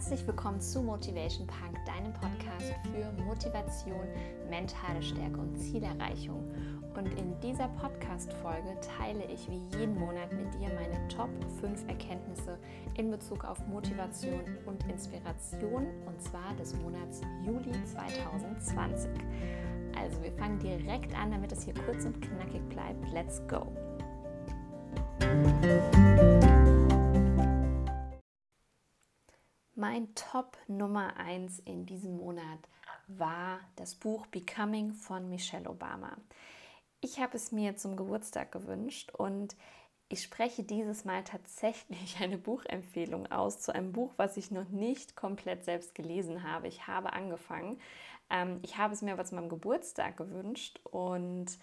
Herzlich willkommen zu Motivation Punk, deinem Podcast für Motivation, mentale Stärke und Zielerreichung. Und in dieser Podcast-Folge teile ich wie jeden Monat mit dir meine Top 5 Erkenntnisse in Bezug auf Motivation und Inspiration und zwar des Monats Juli 2020. Also, wir fangen direkt an, damit es hier kurz und knackig bleibt. Let's go! Mein Top Nummer 1 in diesem Monat war das Buch Becoming von Michelle Obama. Ich habe es mir zum Geburtstag gewünscht und ich spreche dieses Mal tatsächlich eine Buchempfehlung aus zu einem Buch, was ich noch nicht komplett selbst gelesen habe. Ich habe angefangen. Ähm, ich habe es mir aber zu meinem Geburtstag gewünscht und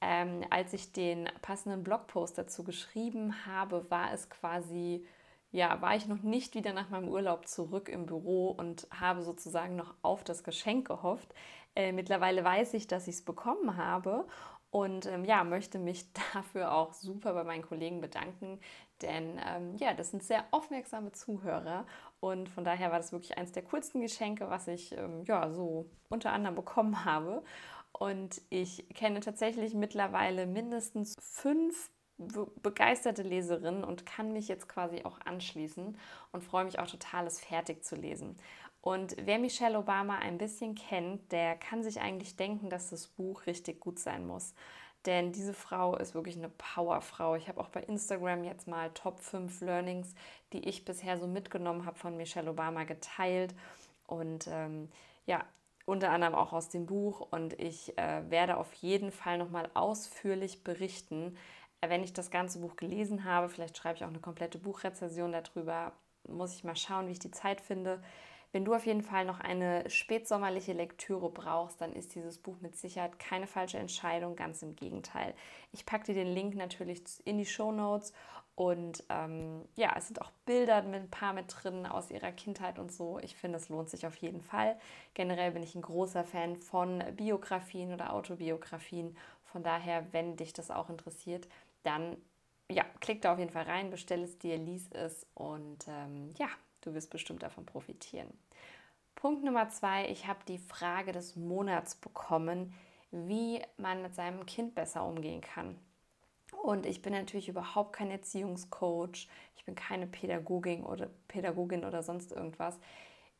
ähm, als ich den passenden Blogpost dazu geschrieben habe, war es quasi ja, war ich noch nicht wieder nach meinem Urlaub zurück im Büro und habe sozusagen noch auf das Geschenk gehofft. Äh, mittlerweile weiß ich, dass ich es bekommen habe und ähm, ja, möchte mich dafür auch super bei meinen Kollegen bedanken, denn ähm, ja, das sind sehr aufmerksame Zuhörer und von daher war das wirklich eines der coolsten Geschenke, was ich ähm, ja so unter anderem bekommen habe. Und ich kenne tatsächlich mittlerweile mindestens fünf begeisterte Leserin und kann mich jetzt quasi auch anschließen und freue mich auch total, es fertig zu lesen. Und wer Michelle Obama ein bisschen kennt, der kann sich eigentlich denken, dass das Buch richtig gut sein muss. Denn diese Frau ist wirklich eine Powerfrau. Ich habe auch bei Instagram jetzt mal Top 5 Learnings, die ich bisher so mitgenommen habe von Michelle Obama geteilt. Und ähm, ja, unter anderem auch aus dem Buch. Und ich äh, werde auf jeden Fall nochmal ausführlich berichten, wenn ich das ganze Buch gelesen habe, vielleicht schreibe ich auch eine komplette Buchrezension darüber, muss ich mal schauen, wie ich die Zeit finde. Wenn du auf jeden Fall noch eine spätsommerliche Lektüre brauchst, dann ist dieses Buch mit Sicherheit keine falsche Entscheidung, ganz im Gegenteil. Ich packe dir den Link natürlich in die Show Notes und ähm, ja, es sind auch Bilder mit ein paar mit drin aus ihrer Kindheit und so. Ich finde, es lohnt sich auf jeden Fall. Generell bin ich ein großer Fan von Biografien oder Autobiografien. Von daher, wenn dich das auch interessiert, dann ja, klick da auf jeden Fall rein, bestell es dir, lies es und ähm, ja, du wirst bestimmt davon profitieren. Punkt Nummer zwei, ich habe die Frage des Monats bekommen, wie man mit seinem Kind besser umgehen kann. Und ich bin natürlich überhaupt kein Erziehungscoach, ich bin keine Pädagogin oder Pädagogin oder sonst irgendwas.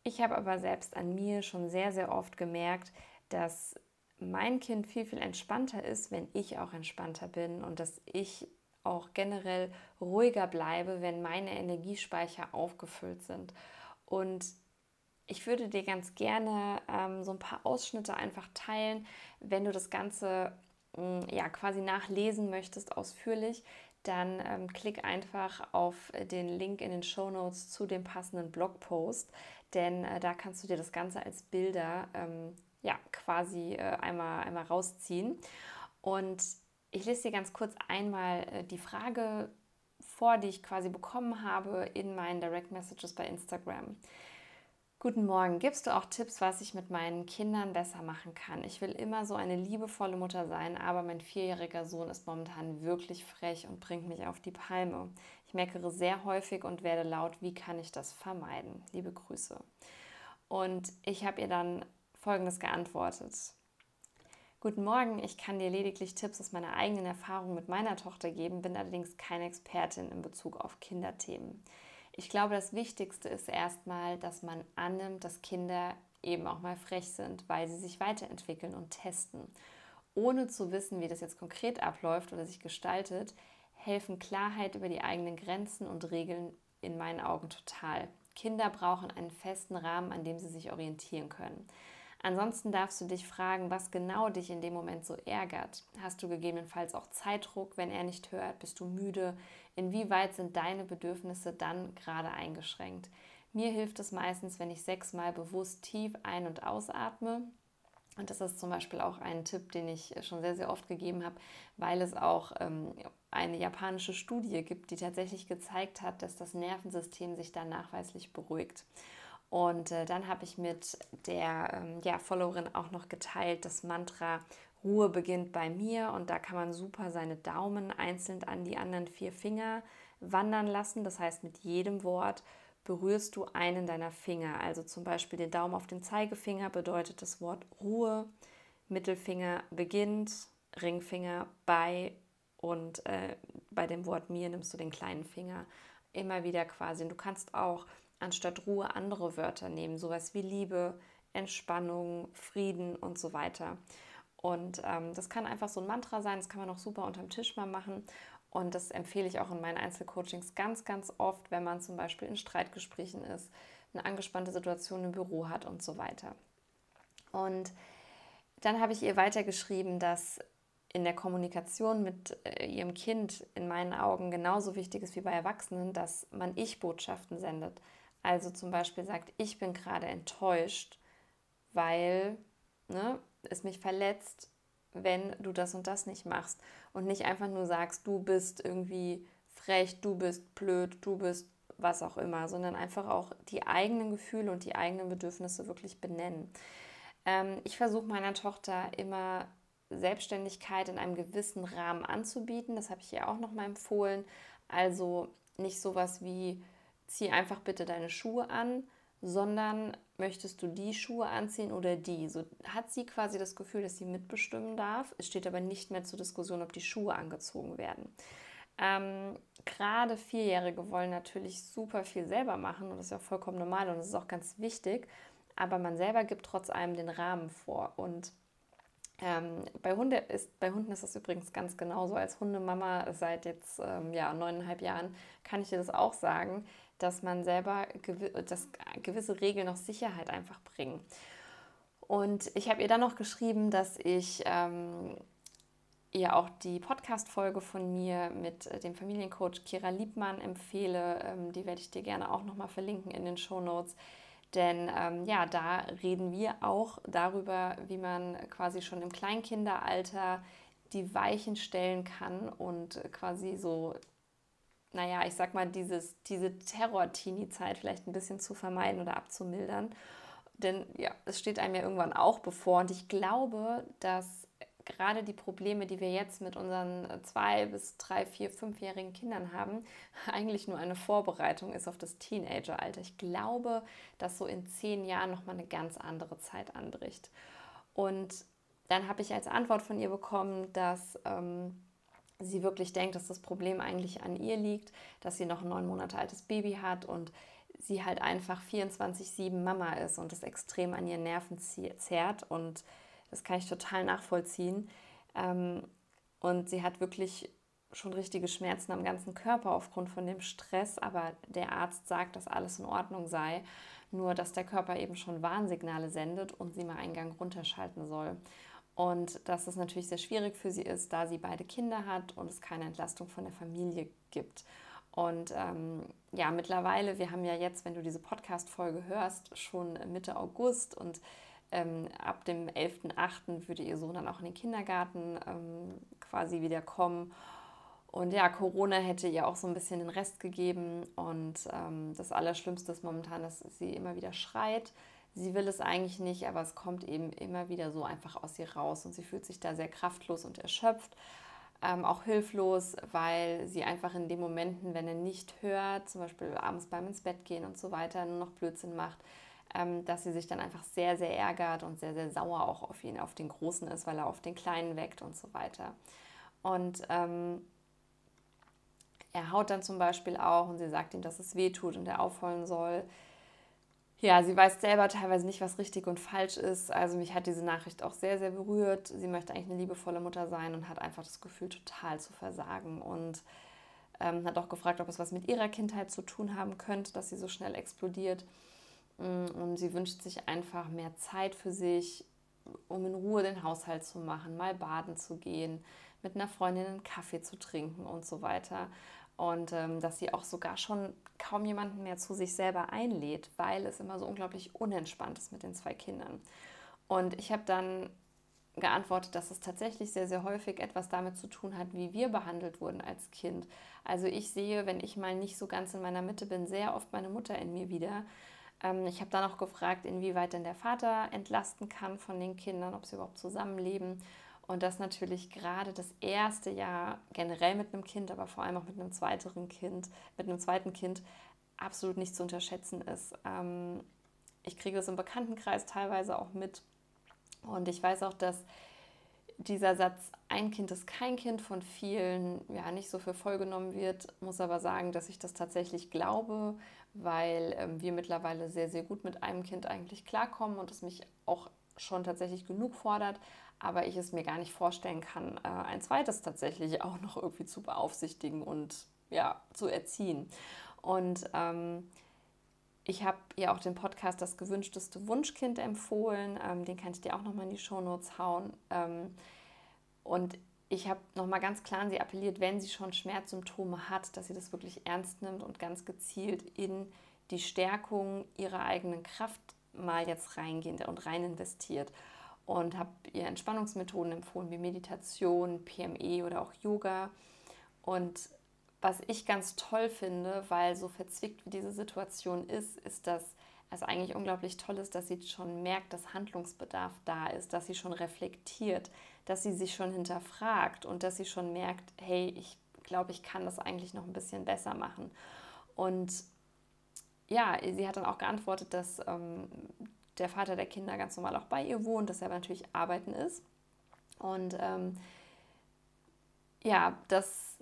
Ich habe aber selbst an mir schon sehr, sehr oft gemerkt, dass mein Kind viel, viel entspannter ist, wenn ich auch entspannter bin und dass ich auch generell ruhiger bleibe, wenn meine Energiespeicher aufgefüllt sind. Und ich würde dir ganz gerne ähm, so ein paar Ausschnitte einfach teilen, wenn du das Ganze mh, mm, ja quasi nachlesen möchtest ausführlich, dann ähm, klick einfach auf den Link in den Show Notes zu dem passenden Blogpost, denn äh, da kannst du dir das Ganze als Bilder ähm, ja, quasi äh, einmal, einmal rausziehen. Und ich lese dir ganz kurz einmal äh, die Frage vor, die ich quasi bekommen habe in meinen Direct Messages bei Instagram. Guten Morgen. Gibst du auch Tipps, was ich mit meinen Kindern besser machen kann? Ich will immer so eine liebevolle Mutter sein, aber mein vierjähriger Sohn ist momentan wirklich frech und bringt mich auf die Palme. Ich meckere sehr häufig und werde laut. Wie kann ich das vermeiden? Liebe Grüße. Und ich habe ihr dann Folgendes geantwortet. Guten Morgen, ich kann dir lediglich Tipps aus meiner eigenen Erfahrung mit meiner Tochter geben, bin allerdings keine Expertin in Bezug auf Kinderthemen. Ich glaube, das Wichtigste ist erstmal, dass man annimmt, dass Kinder eben auch mal frech sind, weil sie sich weiterentwickeln und testen. Ohne zu wissen, wie das jetzt konkret abläuft oder sich gestaltet, helfen Klarheit über die eigenen Grenzen und Regeln in meinen Augen total. Kinder brauchen einen festen Rahmen, an dem sie sich orientieren können. Ansonsten darfst du dich fragen, was genau dich in dem Moment so ärgert. Hast du gegebenenfalls auch Zeitdruck, wenn er nicht hört? Bist du müde? Inwieweit sind deine Bedürfnisse dann gerade eingeschränkt? Mir hilft es meistens, wenn ich sechsmal bewusst tief ein- und ausatme. Und das ist zum Beispiel auch ein Tipp, den ich schon sehr, sehr oft gegeben habe, weil es auch ähm, eine japanische Studie gibt, die tatsächlich gezeigt hat, dass das Nervensystem sich dann nachweislich beruhigt. Und äh, dann habe ich mit der ähm, ja, Followerin auch noch geteilt, das Mantra Ruhe beginnt bei mir. Und da kann man super seine Daumen einzeln an die anderen vier Finger wandern lassen. Das heißt, mit jedem Wort berührst du einen deiner Finger. Also zum Beispiel den Daumen auf den Zeigefinger bedeutet das Wort Ruhe, Mittelfinger beginnt, Ringfinger bei und äh, bei dem Wort mir nimmst du den kleinen Finger immer wieder quasi. Und du kannst auch anstatt Ruhe andere Wörter nehmen, sowas wie Liebe, Entspannung, Frieden und so weiter. Und ähm, das kann einfach so ein Mantra sein, das kann man auch super unterm Tisch mal machen. Und das empfehle ich auch in meinen Einzelcoachings ganz, ganz oft, wenn man zum Beispiel in Streitgesprächen ist, eine angespannte Situation im Büro hat und so weiter. Und dann habe ich ihr weitergeschrieben, dass in der Kommunikation mit äh, ihrem Kind in meinen Augen genauso wichtig ist wie bei Erwachsenen, dass man Ich-Botschaften sendet. Also zum Beispiel sagt, ich bin gerade enttäuscht, weil ne, es mich verletzt, wenn du das und das nicht machst. Und nicht einfach nur sagst, du bist irgendwie frech, du bist blöd, du bist was auch immer, sondern einfach auch die eigenen Gefühle und die eigenen Bedürfnisse wirklich benennen. Ähm, ich versuche meiner Tochter immer Selbstständigkeit in einem gewissen Rahmen anzubieten. Das habe ich ihr auch noch mal empfohlen. Also nicht sowas wie zieh einfach bitte deine Schuhe an, sondern möchtest du die Schuhe anziehen oder die? So hat sie quasi das Gefühl, dass sie mitbestimmen darf. Es steht aber nicht mehr zur Diskussion, ob die Schuhe angezogen werden. Ähm, Gerade Vierjährige wollen natürlich super viel selber machen und das ist ja vollkommen normal und das ist auch ganz wichtig. Aber man selber gibt trotz allem den Rahmen vor und ähm, bei, Hunde ist, bei Hunden ist das übrigens ganz genauso. Als Hundemama seit jetzt ähm, ja, neuneinhalb Jahren kann ich dir das auch sagen, dass man selber gew dass gewisse Regeln noch Sicherheit einfach bringen. Und ich habe ihr dann noch geschrieben, dass ich ähm, ihr auch die Podcast-Folge von mir mit äh, dem Familiencoach Kira Liebmann empfehle. Ähm, die werde ich dir gerne auch nochmal verlinken in den Show Notes. Denn ähm, ja, da reden wir auch darüber, wie man quasi schon im Kleinkinderalter die Weichen stellen kann und quasi so, naja, ich sag mal, dieses, diese Terror-Teenie-Zeit vielleicht ein bisschen zu vermeiden oder abzumildern. Denn ja, es steht einem ja irgendwann auch bevor. Und ich glaube, dass gerade die Probleme, die wir jetzt mit unseren zwei bis drei, vier, fünfjährigen Kindern haben, eigentlich nur eine Vorbereitung ist auf das Teenageralter. Ich glaube, dass so in zehn Jahren nochmal eine ganz andere Zeit anbricht. Und dann habe ich als Antwort von ihr bekommen, dass ähm, sie wirklich denkt, dass das Problem eigentlich an ihr liegt, dass sie noch ein neun Monate altes Baby hat und sie halt einfach 24-7 Mama ist und das extrem an ihren Nerven zerrt und das kann ich total nachvollziehen. Ähm, und sie hat wirklich schon richtige Schmerzen am ganzen Körper aufgrund von dem Stress, aber der Arzt sagt, dass alles in Ordnung sei, nur dass der Körper eben schon Warnsignale sendet und sie mal einen Gang runterschalten soll. Und dass es natürlich sehr schwierig für sie ist, da sie beide Kinder hat und es keine Entlastung von der Familie gibt. Und ähm, ja, mittlerweile, wir haben ja jetzt, wenn du diese Podcast-Folge hörst, schon Mitte August und ähm, ab dem 11.8. würde ihr Sohn dann auch in den Kindergarten ähm, quasi wieder kommen. Und ja, Corona hätte ihr auch so ein bisschen den Rest gegeben. Und ähm, das Allerschlimmste ist momentan, dass sie immer wieder schreit. Sie will es eigentlich nicht, aber es kommt eben immer wieder so einfach aus ihr raus. Und sie fühlt sich da sehr kraftlos und erschöpft. Ähm, auch hilflos, weil sie einfach in den Momenten, wenn er nicht hört, zum Beispiel abends beim ins Bett gehen und so weiter, nur noch Blödsinn macht, ähm, dass sie sich dann einfach sehr, sehr ärgert und sehr, sehr sauer auch auf ihn, auf den Großen ist, weil er auf den Kleinen weckt und so weiter. Und ähm, er haut dann zum Beispiel auch und sie sagt ihm, dass es weh tut und er aufholen soll. Ja, sie weiß selber teilweise nicht, was richtig und falsch ist. Also mich hat diese Nachricht auch sehr, sehr berührt. Sie möchte eigentlich eine liebevolle Mutter sein und hat einfach das Gefühl, total zu versagen. Und ähm, hat auch gefragt, ob es was mit ihrer Kindheit zu tun haben könnte, dass sie so schnell explodiert. Mm, und sie wünscht sich einfach mehr Zeit für sich, um in Ruhe den Haushalt zu machen, mal baden zu gehen, mit einer Freundin einen Kaffee zu trinken und so weiter. Und ähm, dass sie auch sogar schon kaum jemanden mehr zu sich selber einlädt, weil es immer so unglaublich unentspannt ist mit den zwei Kindern. Und ich habe dann geantwortet, dass es tatsächlich sehr, sehr häufig etwas damit zu tun hat, wie wir behandelt wurden als Kind. Also ich sehe, wenn ich mal nicht so ganz in meiner Mitte bin, sehr oft meine Mutter in mir wieder, ähm, ich habe dann auch gefragt, inwieweit denn der Vater entlasten kann von den Kindern, ob sie überhaupt zusammenleben. Und das natürlich gerade das erste Jahr generell mit einem Kind, aber vor allem auch mit einem zweiten Kind, mit einem zweiten Kind absolut nicht zu unterschätzen ist. Ähm, ich kriege das im Bekanntenkreis teilweise auch mit. Und ich weiß auch, dass dieser Satz, ein Kind ist kein Kind von vielen, ja, nicht so für voll genommen wird, muss aber sagen, dass ich das tatsächlich glaube, weil ähm, wir mittlerweile sehr, sehr gut mit einem Kind eigentlich klarkommen und es mich auch schon tatsächlich genug fordert, aber ich es mir gar nicht vorstellen kann, äh, ein zweites tatsächlich auch noch irgendwie zu beaufsichtigen und ja, zu erziehen. Und ähm, ich habe ja auch den Podcast Das gewünschteste Wunschkind empfohlen. Ähm, den kann ich dir auch nochmal in die Shownotes hauen. Ähm, und ich habe nochmal ganz klar an sie appelliert, wenn sie schon Schmerzsymptome hat, dass sie das wirklich ernst nimmt und ganz gezielt in die Stärkung ihrer eigenen Kraft mal jetzt reingeht und rein investiert. Und habe ihr Entspannungsmethoden empfohlen wie Meditation, PME oder auch Yoga. Und was ich ganz toll finde, weil so verzwickt wie diese Situation ist, ist, dass es eigentlich unglaublich toll ist, dass sie schon merkt, dass Handlungsbedarf da ist, dass sie schon reflektiert, dass sie sich schon hinterfragt und dass sie schon merkt, hey, ich glaube, ich kann das eigentlich noch ein bisschen besser machen. Und ja, sie hat dann auch geantwortet, dass ähm, der Vater der Kinder ganz normal auch bei ihr wohnt, dass er natürlich arbeiten ist. Und ähm, ja, dass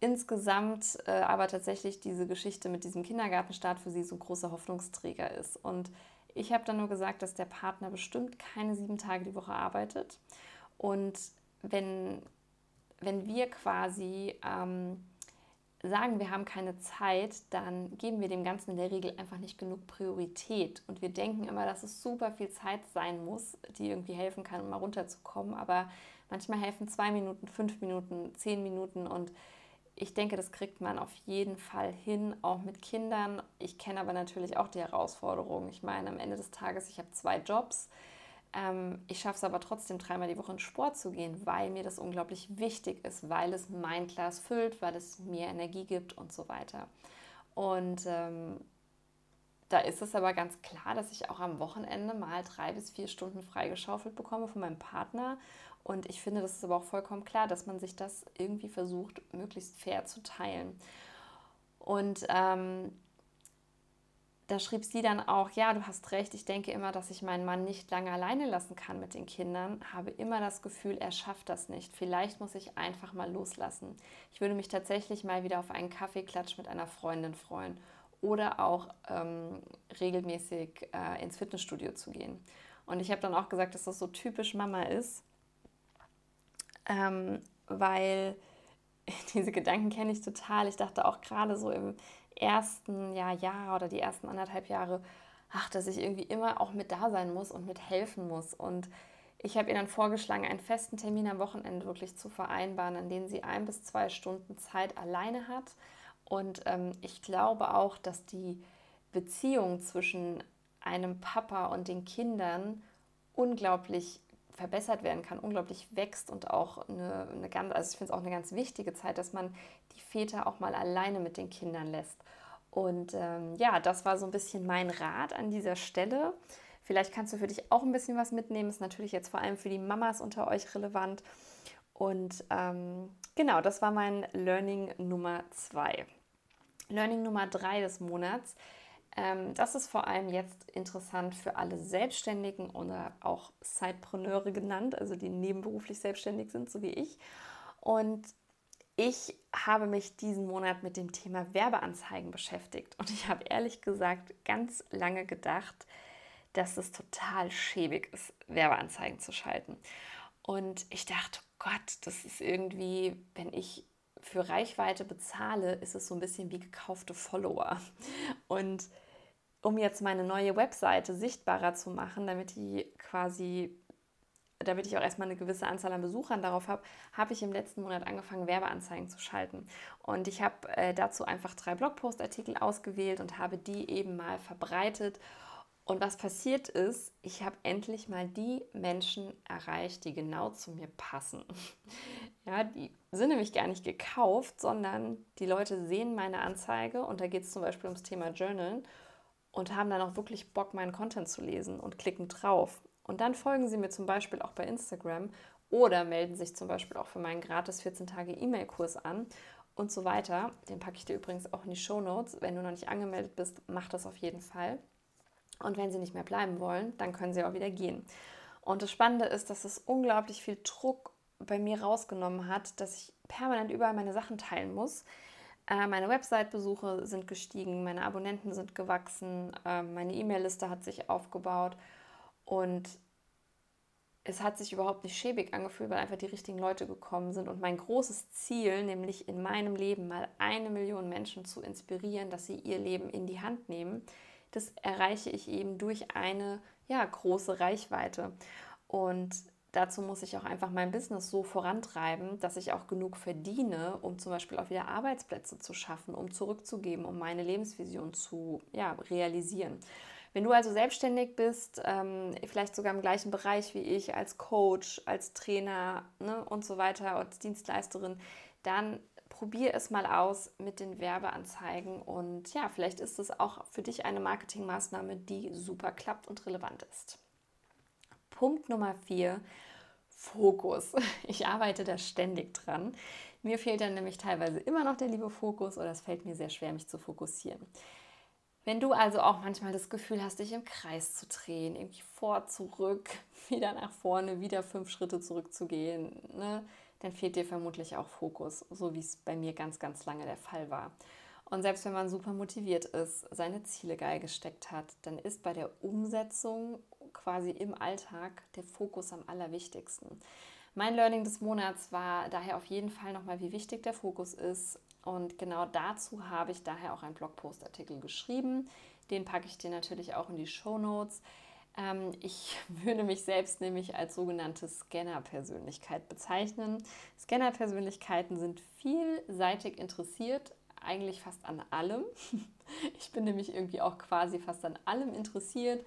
insgesamt äh, aber tatsächlich diese Geschichte mit diesem Kindergartenstart für sie so ein großer Hoffnungsträger ist. Und ich habe dann nur gesagt, dass der Partner bestimmt keine sieben Tage die Woche arbeitet. Und wenn, wenn wir quasi ähm, sagen, wir haben keine Zeit, dann geben wir dem Ganzen in der Regel einfach nicht genug Priorität. Und wir denken immer, dass es super viel Zeit sein muss, die irgendwie helfen kann, um mal runterzukommen. Aber manchmal helfen zwei Minuten, fünf Minuten, zehn Minuten und ich denke, das kriegt man auf jeden Fall hin, auch mit Kindern. Ich kenne aber natürlich auch die Herausforderungen. Ich meine, am Ende des Tages, ich habe zwei Jobs. Ähm, ich schaffe es aber trotzdem, dreimal die Woche in Sport zu gehen, weil mir das unglaublich wichtig ist, weil es mein Glas füllt, weil es mir Energie gibt und so weiter. Und ähm, da ist es aber ganz klar, dass ich auch am Wochenende mal drei bis vier Stunden freigeschaufelt bekomme von meinem Partner und ich finde, das ist aber auch vollkommen klar, dass man sich das irgendwie versucht, möglichst fair zu teilen. Und ähm, da schrieb sie dann auch, ja, du hast recht, ich denke immer, dass ich meinen Mann nicht lange alleine lassen kann mit den Kindern, habe immer das Gefühl, er schafft das nicht. Vielleicht muss ich einfach mal loslassen. Ich würde mich tatsächlich mal wieder auf einen Kaffeeklatsch mit einer Freundin freuen oder auch ähm, regelmäßig äh, ins Fitnessstudio zu gehen. Und ich habe dann auch gesagt, dass das so typisch Mama ist, ähm, weil diese Gedanken kenne ich total. Ich dachte auch gerade so im ersten Jahr, Jahr oder die ersten anderthalb Jahre, ach, dass ich irgendwie immer auch mit da sein muss und mit helfen muss. Und ich habe ihr dann vorgeschlagen, einen festen Termin am Wochenende wirklich zu vereinbaren, an dem sie ein bis zwei Stunden Zeit alleine hat. Und ähm, ich glaube auch, dass die Beziehung zwischen einem Papa und den Kindern unglaublich verbessert werden kann, unglaublich wächst und auch eine, eine ganz, also ich finde es auch eine ganz wichtige Zeit, dass man die Väter auch mal alleine mit den Kindern lässt. Und ähm, ja, das war so ein bisschen mein Rat an dieser Stelle. Vielleicht kannst du für dich auch ein bisschen was mitnehmen. Ist natürlich jetzt vor allem für die Mamas unter euch relevant. Und ähm, genau, das war mein Learning Nummer zwei. Learning Nummer drei des Monats das ist vor allem jetzt interessant für alle Selbstständigen oder auch Sidepreneure genannt, also die nebenberuflich selbstständig sind, so wie ich. Und ich habe mich diesen Monat mit dem Thema Werbeanzeigen beschäftigt und ich habe ehrlich gesagt ganz lange gedacht, dass es total schäbig ist, Werbeanzeigen zu schalten. Und ich dachte, oh Gott, das ist irgendwie, wenn ich für Reichweite bezahle, ist es so ein bisschen wie gekaufte Follower. Und um jetzt meine neue Webseite sichtbarer zu machen, damit die quasi damit ich auch erstmal eine gewisse Anzahl an Besuchern darauf habe, habe ich im letzten Monat angefangen, Werbeanzeigen zu schalten. Und ich habe äh, dazu einfach drei Blogpostartikel ausgewählt und habe die eben mal verbreitet. Und was passiert ist, ich habe endlich mal die Menschen erreicht, die genau zu mir passen. Ja, die sind nämlich gar nicht gekauft, sondern die Leute sehen meine Anzeige und da geht es zum Beispiel ums Thema Journalen und haben dann auch wirklich Bock, meinen Content zu lesen und klicken drauf. Und dann folgen sie mir zum Beispiel auch bei Instagram oder melden sich zum Beispiel auch für meinen gratis 14 Tage E-Mail-Kurs an. und so weiter. Den packe ich dir übrigens auch in die Show Notes. Wenn du noch nicht angemeldet bist, mach das auf jeden Fall. Und wenn sie nicht mehr bleiben wollen, dann können sie auch wieder gehen. Und das Spannende ist, dass es unglaublich viel Druck bei mir rausgenommen hat, dass ich permanent überall meine Sachen teilen muss. Äh, meine Website-Besuche sind gestiegen, meine Abonnenten sind gewachsen, äh, meine E-Mail-Liste hat sich aufgebaut und es hat sich überhaupt nicht schäbig angefühlt, weil einfach die richtigen Leute gekommen sind. Und mein großes Ziel, nämlich in meinem Leben mal eine Million Menschen zu inspirieren, dass sie ihr Leben in die Hand nehmen, das erreiche ich eben durch eine ja, große Reichweite. Und dazu muss ich auch einfach mein Business so vorantreiben, dass ich auch genug verdiene, um zum Beispiel auch wieder Arbeitsplätze zu schaffen, um zurückzugeben, um meine Lebensvision zu ja, realisieren. Wenn du also selbstständig bist, ähm, vielleicht sogar im gleichen Bereich wie ich, als Coach, als Trainer ne, und so weiter, als Dienstleisterin, dann probier es mal aus mit den Werbeanzeigen und ja, vielleicht ist es auch für dich eine Marketingmaßnahme, die super klappt und relevant ist. Punkt Nummer vier, Fokus. Ich arbeite da ständig dran. Mir fehlt dann nämlich teilweise immer noch der liebe Fokus oder es fällt mir sehr schwer, mich zu fokussieren. Wenn du also auch manchmal das Gefühl hast, dich im Kreis zu drehen, irgendwie vor, zurück, wieder nach vorne, wieder fünf Schritte zurückzugehen, ne, dann fehlt dir vermutlich auch Fokus, so wie es bei mir ganz, ganz lange der Fall war. Und selbst wenn man super motiviert ist, seine Ziele geil gesteckt hat, dann ist bei der Umsetzung quasi im Alltag der Fokus am allerwichtigsten. Mein Learning des Monats war daher auf jeden Fall nochmal, wie wichtig der Fokus ist und genau dazu habe ich daher auch einen Blogpostartikel geschrieben. Den packe ich dir natürlich auch in die Show Notes. Ähm, ich würde mich selbst nämlich als sogenannte Scanner-Persönlichkeit bezeichnen. Scanner-Persönlichkeiten sind vielseitig interessiert, eigentlich fast an allem. Ich bin nämlich irgendwie auch quasi fast an allem interessiert.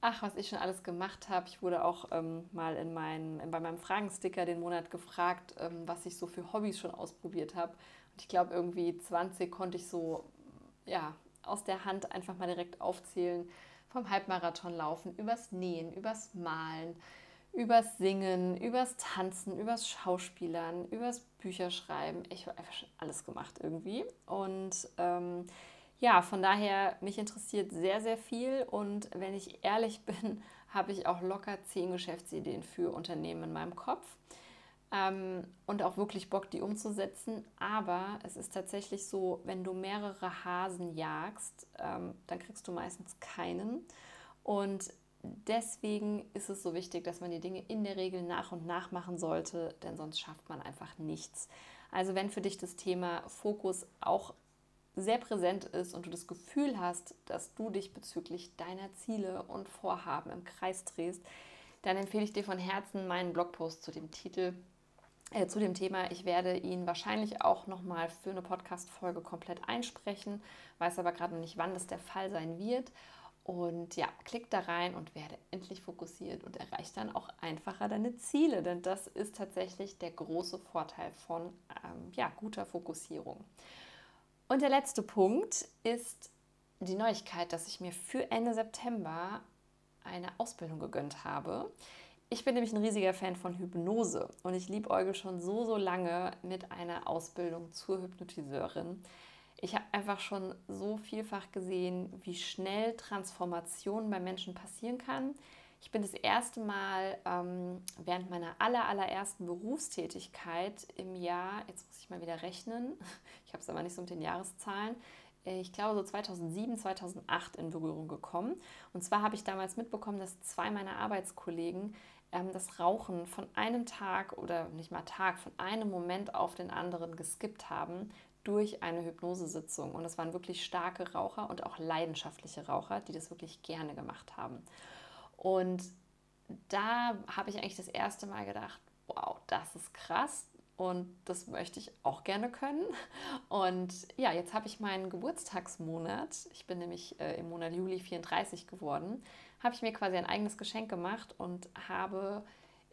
Ach, was ich schon alles gemacht habe. Ich wurde auch ähm, mal in mein, bei meinem Fragensticker den Monat gefragt, ähm, was ich so für Hobbys schon ausprobiert habe ich glaube, irgendwie 20 konnte ich so ja, aus der Hand einfach mal direkt aufzählen. Vom Halbmarathon laufen, übers Nähen, übers Malen, übers Singen, übers Tanzen, übers Schauspielern, übers Bücherschreiben. Ich habe einfach schon alles gemacht irgendwie. Und ähm, ja, von daher, mich interessiert sehr, sehr viel. Und wenn ich ehrlich bin, habe ich auch locker zehn Geschäftsideen für Unternehmen in meinem Kopf ähm, und auch wirklich Bock, die umzusetzen. Aber es ist tatsächlich so, wenn du mehrere Hasen jagst, ähm, dann kriegst du meistens keinen. Und deswegen ist es so wichtig, dass man die Dinge in der Regel nach und nach machen sollte, denn sonst schafft man einfach nichts. Also wenn für dich das Thema Fokus auch sehr präsent ist und du das Gefühl hast, dass du dich bezüglich deiner Ziele und Vorhaben im Kreis drehst, dann empfehle ich dir von Herzen meinen Blogpost zu dem Titel äh, zu dem Thema. Ich werde ihn wahrscheinlich auch nochmal für eine Podcast-Folge komplett einsprechen, weiß aber gerade noch nicht, wann das der Fall sein wird. Und ja, klick da rein und werde endlich fokussiert und erreiche dann auch einfacher deine Ziele, denn das ist tatsächlich der große Vorteil von ähm, ja, guter Fokussierung. Und der letzte Punkt ist die Neuigkeit, dass ich mir für Ende September eine Ausbildung gegönnt habe. Ich bin nämlich ein riesiger Fan von Hypnose und ich liebe Euge schon so, so lange mit einer Ausbildung zur Hypnotiseurin. Ich habe einfach schon so vielfach gesehen, wie schnell Transformation bei Menschen passieren kann. Ich bin das erste Mal ähm, während meiner aller, allerersten Berufstätigkeit im Jahr, jetzt muss ich mal wieder rechnen, ich habe es aber nicht so mit den Jahreszahlen, äh, ich glaube so 2007, 2008 in Berührung gekommen. Und zwar habe ich damals mitbekommen, dass zwei meiner Arbeitskollegen ähm, das Rauchen von einem Tag oder nicht mal Tag, von einem Moment auf den anderen geskippt haben durch eine Hypnosesitzung. Und es waren wirklich starke Raucher und auch leidenschaftliche Raucher, die das wirklich gerne gemacht haben. Und da habe ich eigentlich das erste Mal gedacht, wow, das ist krass und das möchte ich auch gerne können. Und ja, jetzt habe ich meinen Geburtstagsmonat, ich bin nämlich äh, im Monat Juli 34 geworden, habe ich mir quasi ein eigenes Geschenk gemacht und habe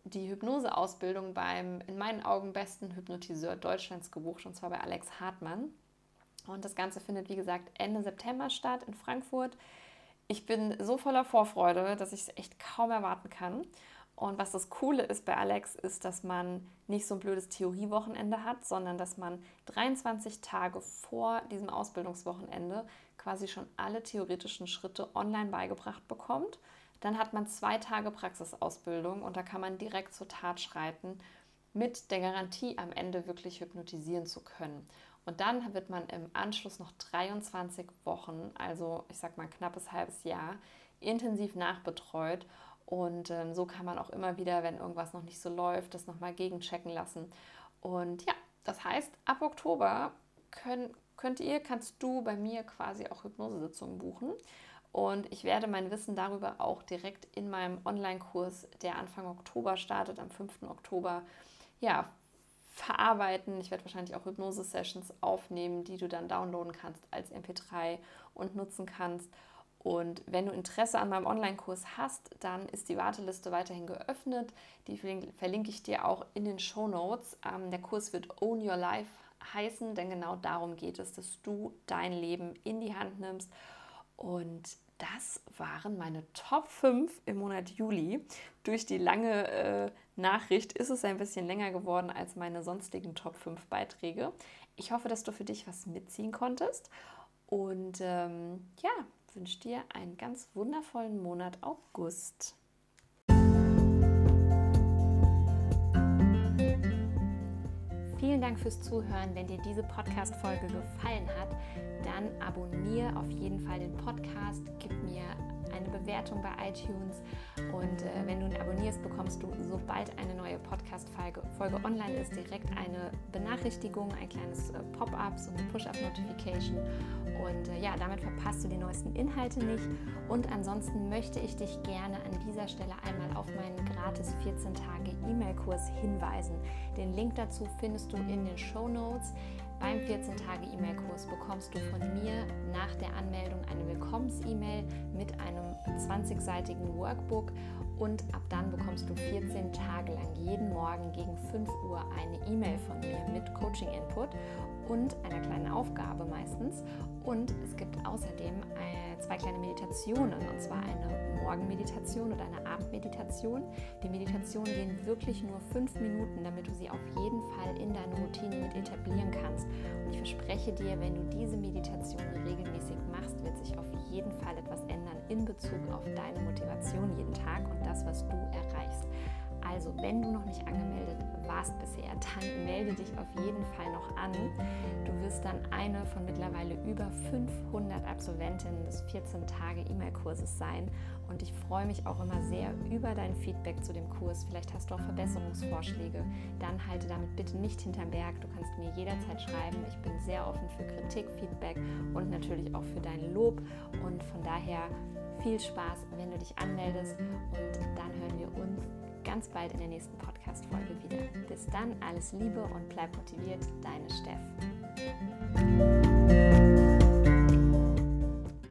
die Hypnoseausbildung beim in meinen Augen besten Hypnotiseur Deutschlands gebucht, und zwar bei Alex Hartmann. Und das Ganze findet, wie gesagt, Ende September statt in Frankfurt. Ich bin so voller Vorfreude, dass ich es echt kaum erwarten kann. Und was das Coole ist bei Alex, ist, dass man nicht so ein blödes Theoriewochenende hat, sondern dass man 23 Tage vor diesem Ausbildungswochenende quasi schon alle theoretischen Schritte online beigebracht bekommt. Dann hat man zwei Tage Praxisausbildung und da kann man direkt zur Tat schreiten, mit der Garantie am Ende wirklich hypnotisieren zu können. Und dann wird man im Anschluss noch 23 Wochen, also ich sag mal knappes halbes Jahr, intensiv nachbetreut. Und ähm, so kann man auch immer wieder, wenn irgendwas noch nicht so läuft, das nochmal gegenchecken lassen. Und ja, das heißt, ab Oktober können, könnt ihr, kannst du bei mir quasi auch Hypnosesitzungen buchen. Und ich werde mein Wissen darüber auch direkt in meinem Online-Kurs, der Anfang Oktober startet, am 5. Oktober, ja, verarbeiten. Ich werde wahrscheinlich auch Hypnose-Sessions aufnehmen, die du dann downloaden kannst als MP3 und nutzen kannst. Und wenn du Interesse an meinem Online-Kurs hast, dann ist die Warteliste weiterhin geöffnet. Die verlinke ich dir auch in den Show Notes. Ähm, der Kurs wird Own Your Life heißen, denn genau darum geht es, dass du dein Leben in die Hand nimmst. Und das waren meine Top 5 im Monat Juli. Durch die lange äh, Nachricht ist es ein bisschen länger geworden als meine sonstigen Top 5 Beiträge. Ich hoffe, dass du für dich was mitziehen konntest. Und ähm, ja, wünsche dir einen ganz wundervollen Monat August. Vielen Dank fürs Zuhören. Wenn dir diese Podcast-Folge gefallen hat, dann abonniere auf jeden Fall den Podcast, gib mir eine Bewertung bei iTunes und äh, wenn du ihn abonnierst, bekommst du, sobald eine neue Podcast-Folge Folge online ist, direkt eine Benachrichtigung, ein kleines äh, Pop-up, so eine Push-Up-Notification und äh, ja, damit verpasst du die neuesten Inhalte nicht und ansonsten möchte ich dich gerne an dieser Stelle einmal auf meinen gratis 14 Tage E-Mail-Kurs hinweisen. Den Link dazu findest du in den Show Notes. Beim 14-Tage-E-Mail-Kurs bekommst du von mir nach der Anmeldung eine Willkommens-E-Mail mit einem 20-seitigen Workbook und ab dann bekommst du 14 Tage lang jeden Morgen gegen 5 Uhr eine E-Mail von mir mit Coaching-Input und einer kleinen Aufgabe meistens. Und es gibt außerdem äh, zwei kleine Meditationen, und zwar eine Morgenmeditation oder eine Abendmeditation. Die Meditationen gehen wirklich nur fünf Minuten, damit du sie auf jeden Fall in deine Routine mit etablieren kannst. Und ich verspreche dir, wenn du diese Meditation regelmäßig machst, wird sich auf jeden Fall etwas ändern in Bezug auf deine Motivation jeden Tag und das, was du erreichst. Also, wenn du noch nicht angemeldet warst bisher, dann melde dich auf jeden Fall noch an. Du wirst dann eine von mittlerweile über 500 Absolventinnen des 14-Tage-E-Mail-Kurses sein. Und ich freue mich auch immer sehr über dein Feedback zu dem Kurs. Vielleicht hast du auch Verbesserungsvorschläge. Dann halte damit bitte nicht hinterm Berg. Du kannst mir jederzeit schreiben. Ich bin sehr offen für Kritik, Feedback und natürlich auch für dein Lob. Und von daher viel Spaß, wenn du dich anmeldest. Und dann hören wir uns ganz bald in der nächsten Podcast-Folge wieder. Bis dann, alles Liebe und bleib motiviert, deine Steff.